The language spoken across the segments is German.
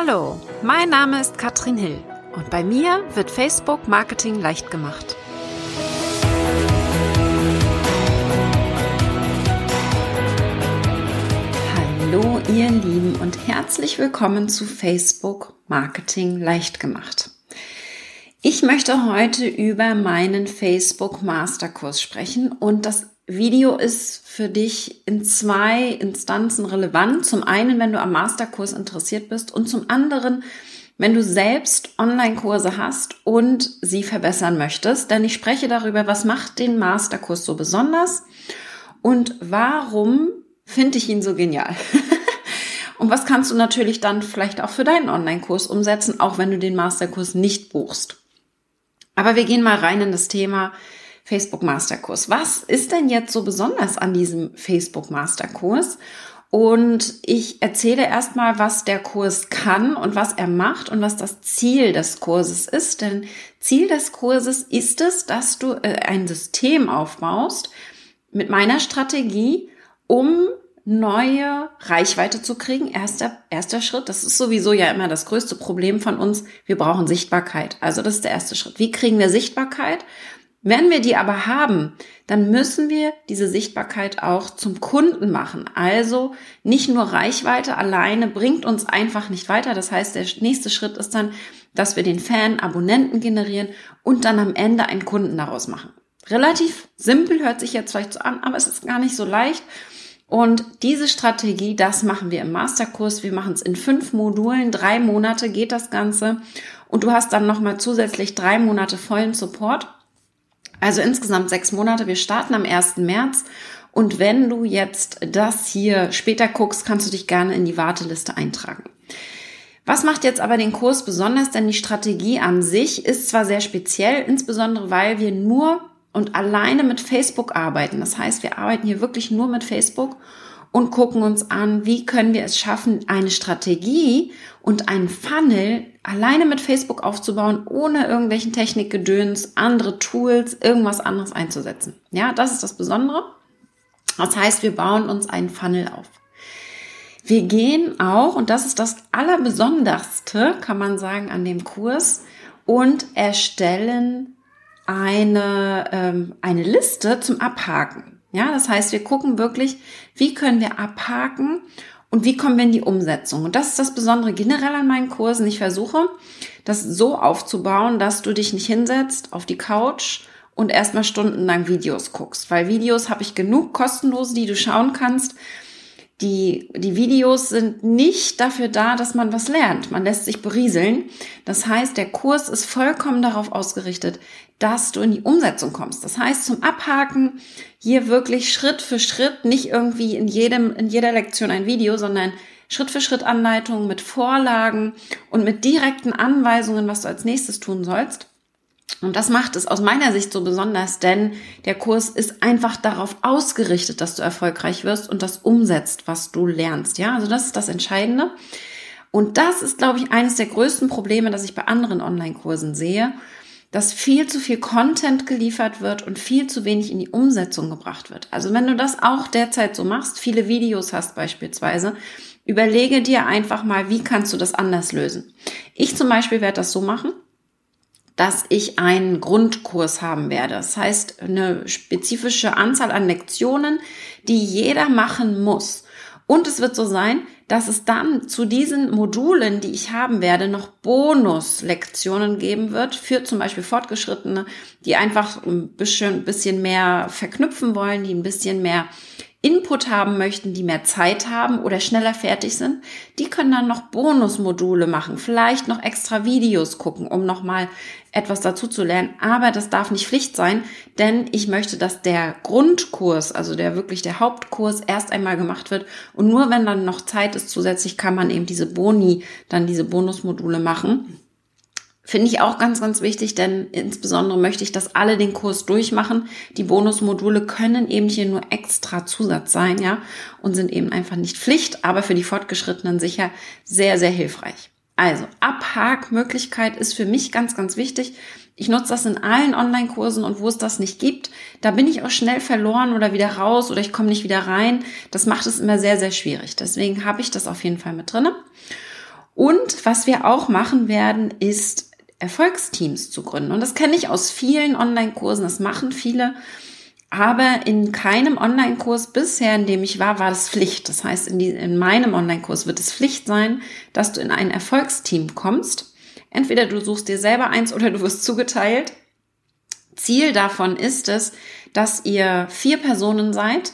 Hallo, mein Name ist Katrin Hill und bei mir wird Facebook Marketing leicht gemacht. Hallo ihr Lieben und herzlich willkommen zu Facebook Marketing leicht gemacht. Ich möchte heute über meinen Facebook Masterkurs sprechen und das Video ist für dich in zwei Instanzen relevant. Zum einen, wenn du am Masterkurs interessiert bist und zum anderen, wenn du selbst Online-Kurse hast und sie verbessern möchtest. Denn ich spreche darüber, was macht den Masterkurs so besonders und warum finde ich ihn so genial. und was kannst du natürlich dann vielleicht auch für deinen Online-Kurs umsetzen, auch wenn du den Masterkurs nicht buchst. Aber wir gehen mal rein in das Thema, Facebook Masterkurs. Was ist denn jetzt so besonders an diesem Facebook Masterkurs? Und ich erzähle erstmal, was der Kurs kann und was er macht und was das Ziel des Kurses ist. Denn Ziel des Kurses ist es, dass du äh, ein System aufbaust mit meiner Strategie, um neue Reichweite zu kriegen. Erster, erster Schritt. Das ist sowieso ja immer das größte Problem von uns. Wir brauchen Sichtbarkeit. Also das ist der erste Schritt. Wie kriegen wir Sichtbarkeit? Wenn wir die aber haben, dann müssen wir diese Sichtbarkeit auch zum Kunden machen. Also nicht nur Reichweite alleine bringt uns einfach nicht weiter. Das heißt, der nächste Schritt ist dann, dass wir den Fan, Abonnenten generieren und dann am Ende einen Kunden daraus machen. Relativ simpel hört sich jetzt vielleicht so an, aber es ist gar nicht so leicht. Und diese Strategie, das machen wir im Masterkurs. Wir machen es in fünf Modulen. Drei Monate geht das Ganze. Und du hast dann nochmal zusätzlich drei Monate vollen Support. Also insgesamt sechs Monate. Wir starten am 1. März. Und wenn du jetzt das hier später guckst, kannst du dich gerne in die Warteliste eintragen. Was macht jetzt aber den Kurs besonders? Denn die Strategie an sich ist zwar sehr speziell, insbesondere weil wir nur und alleine mit Facebook arbeiten. Das heißt, wir arbeiten hier wirklich nur mit Facebook und gucken uns an, wie können wir es schaffen, eine Strategie und einen Funnel alleine mit Facebook aufzubauen, ohne irgendwelchen Technikgedöns, andere Tools, irgendwas anderes einzusetzen. Ja, das ist das Besondere. Das heißt, wir bauen uns einen Funnel auf. Wir gehen auch, und das ist das Allerbesonderste, kann man sagen, an dem Kurs, und erstellen eine, ähm, eine Liste zum Abhaken. Ja, das heißt, wir gucken wirklich, wie können wir abhaken und wie kommen wir in die Umsetzung. Und das ist das Besondere generell an meinen Kursen. Ich versuche, das so aufzubauen, dass du dich nicht hinsetzt auf die Couch und erstmal stundenlang Videos guckst. Weil Videos habe ich genug kostenlose, die du schauen kannst die, die Videos sind nicht dafür da, dass man was lernt. Man lässt sich berieseln. Das heißt, der Kurs ist vollkommen darauf ausgerichtet, dass du in die Umsetzung kommst. Das heißt, zum Abhaken hier wirklich Schritt für Schritt, nicht irgendwie in jedem, in jeder Lektion ein Video, sondern Schritt für Schritt Anleitungen mit Vorlagen und mit direkten Anweisungen, was du als nächstes tun sollst. Und das macht es aus meiner Sicht so besonders, denn der Kurs ist einfach darauf ausgerichtet, dass du erfolgreich wirst und das umsetzt, was du lernst. Ja, also das ist das Entscheidende. Und das ist, glaube ich, eines der größten Probleme, das ich bei anderen Online-Kursen sehe, dass viel zu viel Content geliefert wird und viel zu wenig in die Umsetzung gebracht wird. Also wenn du das auch derzeit so machst, viele Videos hast beispielsweise, überlege dir einfach mal, wie kannst du das anders lösen. Ich zum Beispiel werde das so machen dass ich einen Grundkurs haben werde. Das heißt, eine spezifische Anzahl an Lektionen, die jeder machen muss. Und es wird so sein, dass es dann zu diesen Modulen, die ich haben werde, noch Bonuslektionen geben wird für zum Beispiel Fortgeschrittene, die einfach ein bisschen, bisschen mehr verknüpfen wollen, die ein bisschen mehr Input haben möchten, die mehr Zeit haben oder schneller fertig sind, die können dann noch Bonusmodule machen, vielleicht noch extra Videos gucken, um nochmal etwas dazu zu lernen. Aber das darf nicht Pflicht sein, denn ich möchte, dass der Grundkurs, also der wirklich der Hauptkurs erst einmal gemacht wird. Und nur wenn dann noch Zeit ist zusätzlich, kann man eben diese Boni, dann diese Bonusmodule machen. Finde ich auch ganz, ganz wichtig, denn insbesondere möchte ich, dass alle den Kurs durchmachen. Die Bonusmodule können eben hier nur extra Zusatz sein, ja, und sind eben einfach nicht Pflicht, aber für die Fortgeschrittenen sicher sehr, sehr hilfreich. Also, Abhakmöglichkeit ist für mich ganz, ganz wichtig. Ich nutze das in allen Online-Kursen und wo es das nicht gibt, da bin ich auch schnell verloren oder wieder raus oder ich komme nicht wieder rein. Das macht es immer sehr, sehr schwierig. Deswegen habe ich das auf jeden Fall mit drinne. Und was wir auch machen werden, ist Erfolgsteams zu gründen. Und das kenne ich aus vielen Online-Kursen, das machen viele. Aber in keinem Online-Kurs bisher, in dem ich war, war das Pflicht. Das heißt, in, die, in meinem Online-Kurs wird es Pflicht sein, dass du in ein Erfolgsteam kommst. Entweder du suchst dir selber eins oder du wirst zugeteilt. Ziel davon ist es, dass ihr vier Personen seid.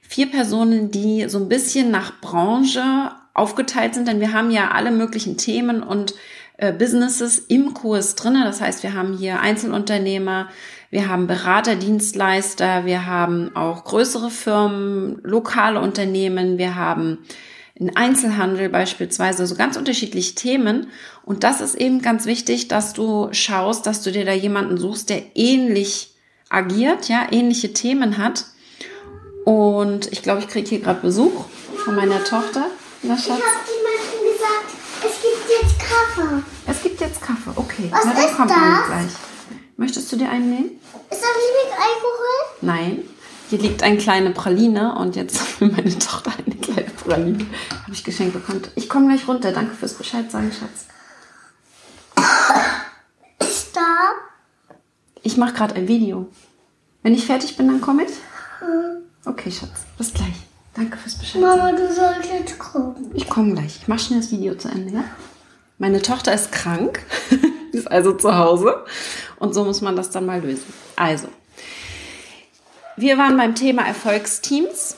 Vier Personen, die so ein bisschen nach Branche aufgeteilt sind, denn wir haben ja alle möglichen Themen und äh, Businesses im Kurs drinne. Das heißt, wir haben hier Einzelunternehmer, wir haben Beraterdienstleister, wir haben auch größere Firmen, lokale Unternehmen, wir haben einen Einzelhandel beispielsweise, so ganz unterschiedliche Themen. Und das ist eben ganz wichtig, dass du schaust, dass du dir da jemanden suchst, der ähnlich agiert, ja, ähnliche Themen hat. Und ich glaube, ich kriege hier gerade Besuch von meiner Tochter. Na, Schatz. Kaffee. Es gibt jetzt Kaffee, okay. Was Na, dann ist kommt das? gleich. Möchtest du dir einen nehmen? Ist das nicht mit Alkohol? Nein. Hier liegt eine kleine Praline und jetzt will meine Tochter eine kleine Praline. Habe ich geschenkt bekommen. Ich komme gleich runter. Danke fürs Bescheid sagen, Schatz. Ist da? Ich mache gerade ein Video. Wenn ich fertig bin, dann komme ich. Hm. Okay, Schatz. Bis gleich. Danke fürs Bescheid. Mama, du solltest gucken. Ich komme gleich. Ich mache schnell das Video zu Ende, ja? Meine Tochter ist krank, ist also zu Hause und so muss man das dann mal lösen. Also, wir waren beim Thema Erfolgsteams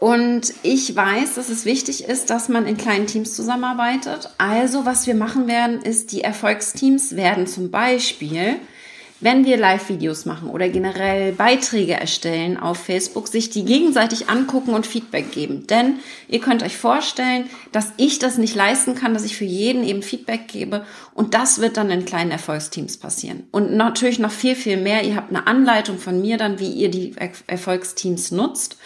und ich weiß, dass es wichtig ist, dass man in kleinen Teams zusammenarbeitet. Also, was wir machen werden, ist, die Erfolgsteams werden zum Beispiel wenn wir Live-Videos machen oder generell Beiträge erstellen auf Facebook, sich die gegenseitig angucken und Feedback geben. Denn ihr könnt euch vorstellen, dass ich das nicht leisten kann, dass ich für jeden eben Feedback gebe. Und das wird dann in kleinen Erfolgsteams passieren. Und natürlich noch viel, viel mehr. Ihr habt eine Anleitung von mir dann, wie ihr die Erfolgsteams nutzt.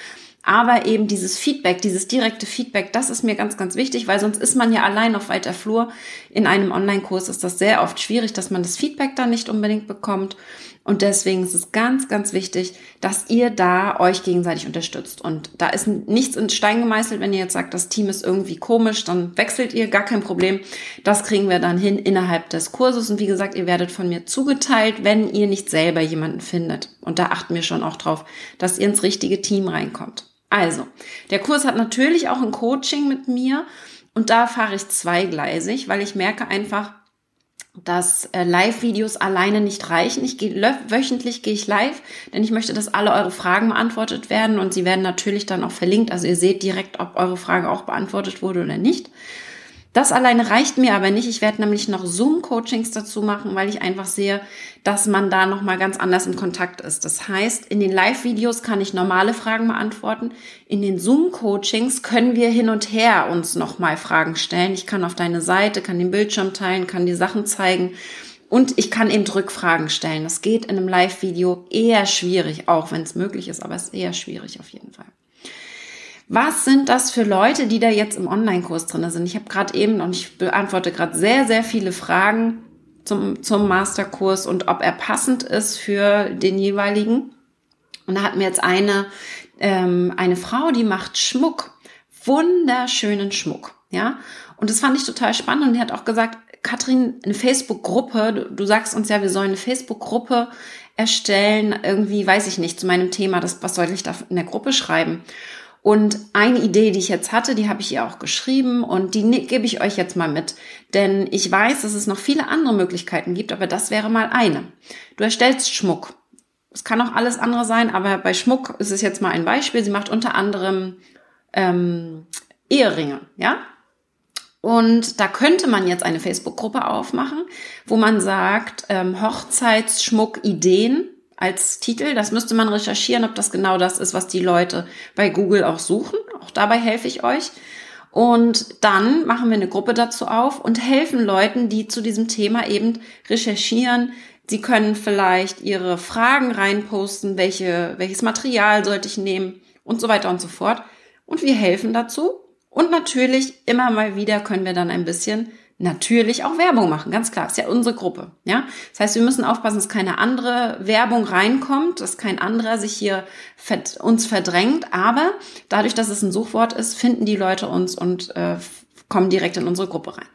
Aber eben dieses Feedback, dieses direkte Feedback, das ist mir ganz, ganz wichtig, weil sonst ist man ja allein auf weiter Flur. In einem Online-Kurs ist das sehr oft schwierig, dass man das Feedback dann nicht unbedingt bekommt. Und deswegen ist es ganz, ganz wichtig, dass ihr da euch gegenseitig unterstützt. Und da ist nichts in Stein gemeißelt. Wenn ihr jetzt sagt, das Team ist irgendwie komisch, dann wechselt ihr, gar kein Problem. Das kriegen wir dann hin innerhalb des Kurses. Und wie gesagt, ihr werdet von mir zugeteilt, wenn ihr nicht selber jemanden findet. Und da achten wir schon auch drauf, dass ihr ins richtige Team reinkommt. Also, der Kurs hat natürlich auch ein Coaching mit mir und da fahre ich zweigleisig, weil ich merke einfach, dass äh, Live-Videos alleine nicht reichen. Ich gehe wöchentlich gehe ich live, denn ich möchte, dass alle eure Fragen beantwortet werden und sie werden natürlich dann auch verlinkt. Also ihr seht direkt, ob eure Frage auch beantwortet wurde oder nicht. Das alleine reicht mir aber nicht. Ich werde nämlich noch Zoom-Coachings dazu machen, weil ich einfach sehe, dass man da nochmal ganz anders in Kontakt ist. Das heißt, in den Live-Videos kann ich normale Fragen beantworten. In den Zoom-Coachings können wir hin und her uns nochmal Fragen stellen. Ich kann auf deine Seite, kann den Bildschirm teilen, kann die Sachen zeigen. Und ich kann eben Rückfragen stellen. Das geht in einem Live-Video eher schwierig, auch wenn es möglich ist, aber es ist eher schwierig auf jeden Fall. Was sind das für Leute, die da jetzt im Online-Kurs drin sind? Ich habe gerade eben und ich beantworte gerade sehr, sehr viele Fragen zum, zum Masterkurs und ob er passend ist für den jeweiligen. Und da hat mir jetzt eine, ähm, eine Frau, die macht Schmuck, wunderschönen Schmuck, ja. Und das fand ich total spannend und die hat auch gesagt, Katrin, eine Facebook-Gruppe, du, du sagst uns ja, wir sollen eine Facebook-Gruppe erstellen, irgendwie, weiß ich nicht, zu meinem Thema, das, was soll ich da in der Gruppe schreiben? Und eine Idee, die ich jetzt hatte, die habe ich ihr auch geschrieben und die ne, gebe ich euch jetzt mal mit. Denn ich weiß, dass es noch viele andere Möglichkeiten gibt, aber das wäre mal eine. Du erstellst Schmuck. Es kann auch alles andere sein, aber bei Schmuck ist es jetzt mal ein Beispiel. Sie macht unter anderem ähm, Eheringe, ja? Und da könnte man jetzt eine Facebook-Gruppe aufmachen, wo man sagt, ähm, Hochzeitsschmuck-Ideen als Titel. Das müsste man recherchieren, ob das genau das ist, was die Leute bei Google auch suchen. Auch dabei helfe ich euch. Und dann machen wir eine Gruppe dazu auf und helfen Leuten, die zu diesem Thema eben recherchieren. Sie können vielleicht ihre Fragen reinposten, welche, welches Material sollte ich nehmen und so weiter und so fort. Und wir helfen dazu. Und natürlich immer mal wieder können wir dann ein bisschen natürlich auch Werbung machen, ganz klar. Ist ja unsere Gruppe, ja. Das heißt, wir müssen aufpassen, dass keine andere Werbung reinkommt, dass kein anderer sich hier uns verdrängt. Aber dadurch, dass es ein Suchwort ist, finden die Leute uns und äh, kommen direkt in unsere Gruppe rein.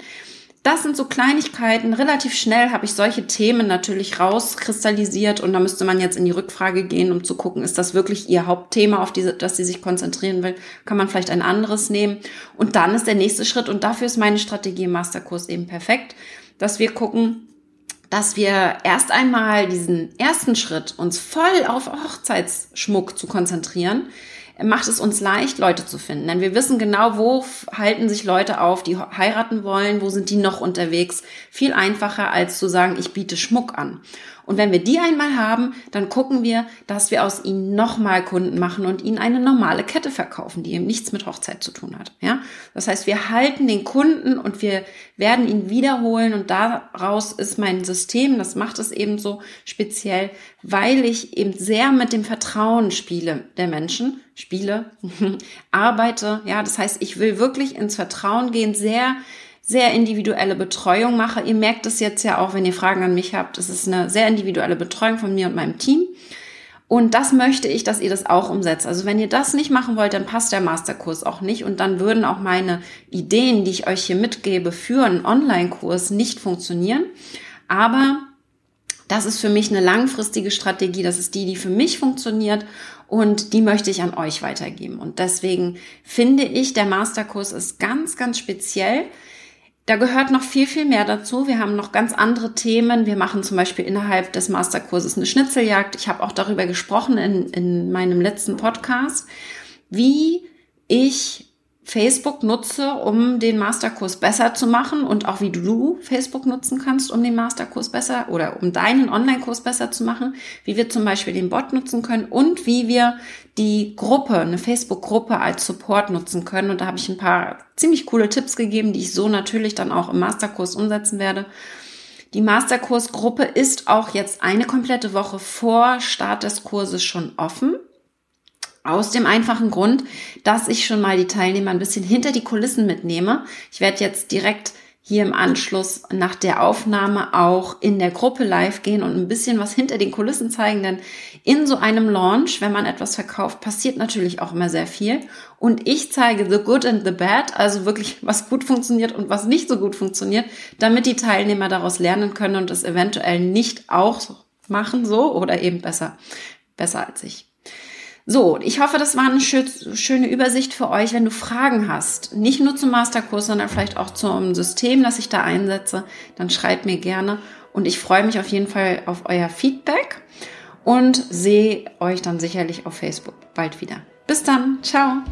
Das sind so Kleinigkeiten. Relativ schnell habe ich solche Themen natürlich rauskristallisiert und da müsste man jetzt in die Rückfrage gehen, um zu gucken, ist das wirklich ihr Hauptthema, auf diese, das sie sich konzentrieren will? Kann man vielleicht ein anderes nehmen? Und dann ist der nächste Schritt und dafür ist meine Strategie im Masterkurs eben perfekt, dass wir gucken, dass wir erst einmal diesen ersten Schritt uns voll auf Hochzeitsschmuck zu konzentrieren, macht es uns leicht, Leute zu finden. Denn wir wissen genau, wo halten sich Leute auf, die heiraten wollen, wo sind die noch unterwegs. Viel einfacher als zu sagen, ich biete Schmuck an. Und wenn wir die einmal haben, dann gucken wir, dass wir aus ihnen nochmal Kunden machen und ihnen eine normale Kette verkaufen, die eben nichts mit Hochzeit zu tun hat. Ja, das heißt, wir halten den Kunden und wir werden ihn wiederholen und daraus ist mein System, das macht es eben so speziell, weil ich eben sehr mit dem Vertrauen spiele der Menschen, spiele, arbeite. Ja, das heißt, ich will wirklich ins Vertrauen gehen, sehr sehr individuelle Betreuung mache. Ihr merkt es jetzt ja auch, wenn ihr Fragen an mich habt. Es ist eine sehr individuelle Betreuung von mir und meinem Team. Und das möchte ich, dass ihr das auch umsetzt. Also wenn ihr das nicht machen wollt, dann passt der Masterkurs auch nicht und dann würden auch meine Ideen, die ich euch hier mitgebe für einen Online-Kurs nicht funktionieren. Aber das ist für mich eine langfristige Strategie. Das ist die, die für mich funktioniert und die möchte ich an euch weitergeben. Und deswegen finde ich, der Masterkurs ist ganz, ganz speziell. Da gehört noch viel, viel mehr dazu. Wir haben noch ganz andere Themen. Wir machen zum Beispiel innerhalb des Masterkurses eine Schnitzeljagd. Ich habe auch darüber gesprochen in, in meinem letzten Podcast, wie ich Facebook nutze, um den Masterkurs besser zu machen und auch wie du Facebook nutzen kannst, um den Masterkurs besser oder um deinen Online-Kurs besser zu machen, wie wir zum Beispiel den Bot nutzen können und wie wir die Gruppe, eine Facebook-Gruppe als Support nutzen können. Und da habe ich ein paar ziemlich coole Tipps gegeben, die ich so natürlich dann auch im Masterkurs umsetzen werde. Die Masterkursgruppe ist auch jetzt eine komplette Woche vor Start des Kurses schon offen. Aus dem einfachen Grund, dass ich schon mal die Teilnehmer ein bisschen hinter die Kulissen mitnehme. Ich werde jetzt direkt hier im Anschluss nach der Aufnahme auch in der Gruppe live gehen und ein bisschen was hinter den Kulissen zeigen, denn in so einem Launch, wenn man etwas verkauft, passiert natürlich auch immer sehr viel. Und ich zeige the good and the bad, also wirklich was gut funktioniert und was nicht so gut funktioniert, damit die Teilnehmer daraus lernen können und es eventuell nicht auch machen so oder eben besser, besser als ich. So, ich hoffe, das war eine schöne Übersicht für euch. Wenn du Fragen hast, nicht nur zum Masterkurs, sondern vielleicht auch zum System, das ich da einsetze, dann schreibt mir gerne. Und ich freue mich auf jeden Fall auf euer Feedback und sehe euch dann sicherlich auf Facebook bald wieder. Bis dann. Ciao.